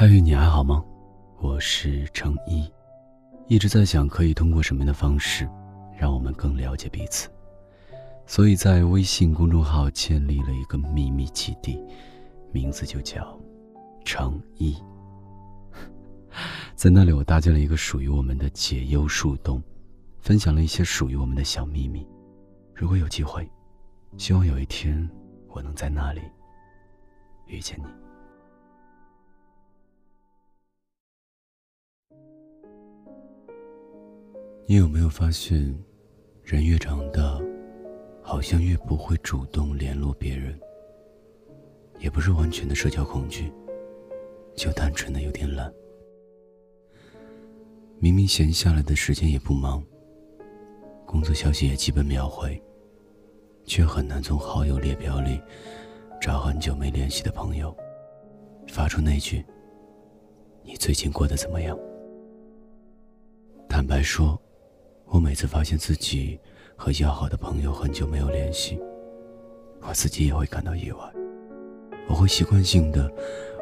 嗨，你还好吗？我是程一，一直在想可以通过什么样的方式，让我们更了解彼此，所以在微信公众号建立了一个秘密基地，名字就叫程一。在那里，我搭建了一个属于我们的解忧树洞，分享了一些属于我们的小秘密。如果有机会，希望有一天我能在那里遇见你。你有没有发现，人越长大，好像越不会主动联络别人？也不是完全的社交恐惧，就单纯的有点懒。明明闲下来的时间也不忙，工作消息也基本秒回，却很难从好友列表里找很久没联系的朋友，发出那句“你最近过得怎么样？”坦白说。我每次发现自己和要好的朋友很久没有联系，我自己也会感到意外。我会习惯性的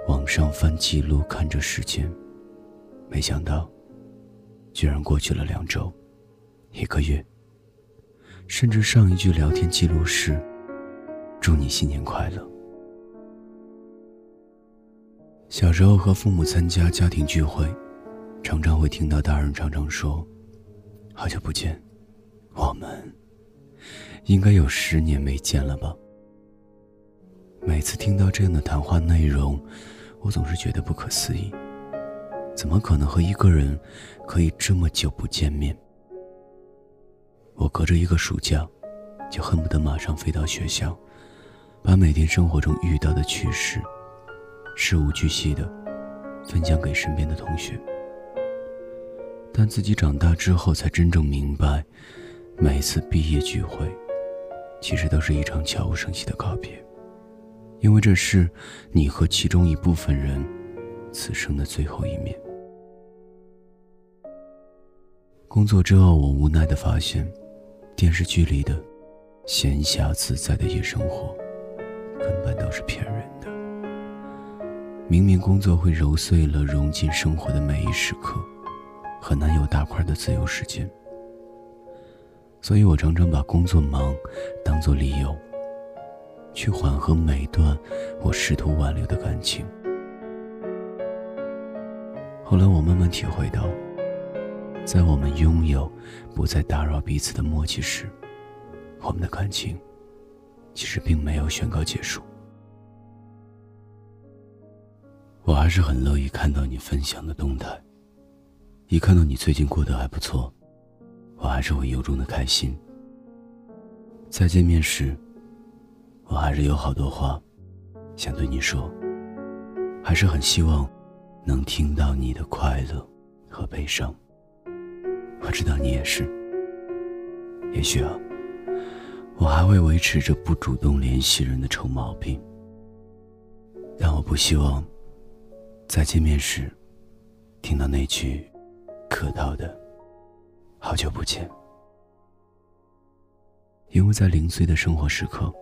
往上翻记录，看着时间，没想到，居然过去了两周、一个月，甚至上一句聊天记录是“祝你新年快乐”。小时候和父母参加家庭聚会，常常会听到大人常常说。好久不见，我们应该有十年没见了吧？每次听到这样的谈话内容，我总是觉得不可思议。怎么可能和一个人可以这么久不见面？我隔着一个暑假，就恨不得马上飞到学校，把每天生活中遇到的趣事，事无巨细的分享给身边的同学。但自己长大之后，才真正明白，每次毕业聚会，其实都是一场悄无声息的告别，因为这是你和其中一部分人此生的最后一面。工作之后，我无奈的发现，电视剧里的闲暇自在的夜生活，根本都是骗人的。明明工作会揉碎了融进生活的每一时刻。很难有大块的自由时间，所以我常常把工作忙当做理由，去缓和每段我试图挽留的感情。后来我慢慢体会到，在我们拥有不再打扰彼此的默契时，我们的感情其实并没有宣告结束。我还是很乐意看到你分享的动态。一看到你最近过得还不错，我还是会由衷的开心。再见面时，我还是有好多话想对你说，还是很希望能听到你的快乐和悲伤。我知道你也是。也许啊，我还会维持着不主动联系人的臭毛病，但我不希望再见面时听到那句。客套的，好久不见。因为在零碎的生活时刻，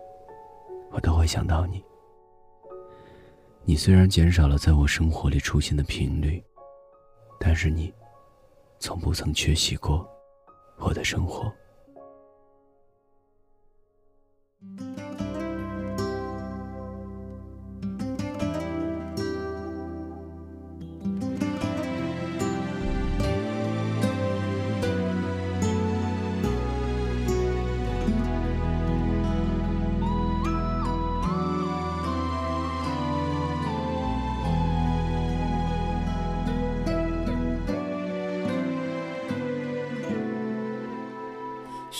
我都会想到你。你虽然减少了在我生活里出现的频率，但是你，从不曾缺席过我的生活。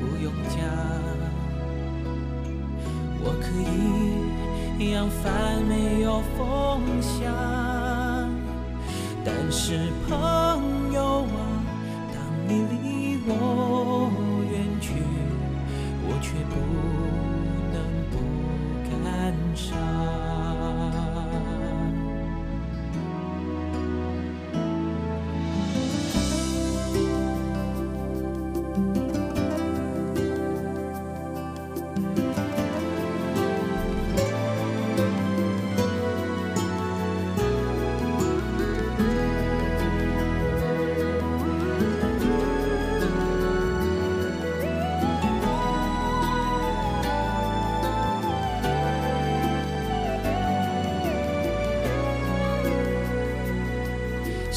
不用讲，我可以扬帆没有风向，但是朋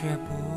却不。